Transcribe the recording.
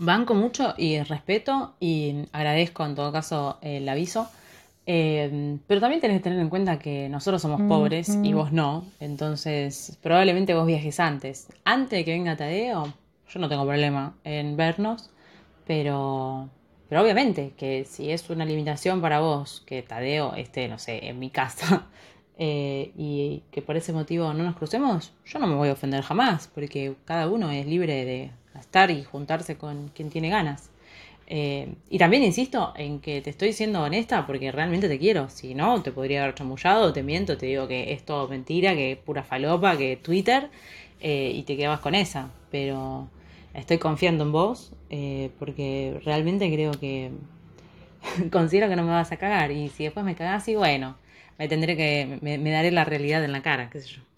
banco mucho y respeto y agradezco en todo caso el aviso. Eh, pero también tenés que tener en cuenta que nosotros somos pobres y vos no. Entonces, probablemente vos viajes antes. Antes de que venga Tadeo, yo no tengo problema en vernos. Pero, pero obviamente que si es una limitación para vos que Tadeo esté, no sé, en mi casa eh, y que por ese motivo no nos crucemos, yo no me voy a ofender jamás, porque cada uno es libre de estar y juntarse con quien tiene ganas. Eh, y también insisto en que te estoy siendo honesta porque realmente te quiero. Si no, te podría haber chamullado, te miento, te digo que es todo mentira, que es pura falopa, que Twitter, eh, y te quedabas con esa. Pero estoy confiando en vos eh, porque realmente creo que considero que no me vas a cagar. Y si después me cagas, y bueno, me tendré que, me, me daré la realidad en la cara, qué sé yo.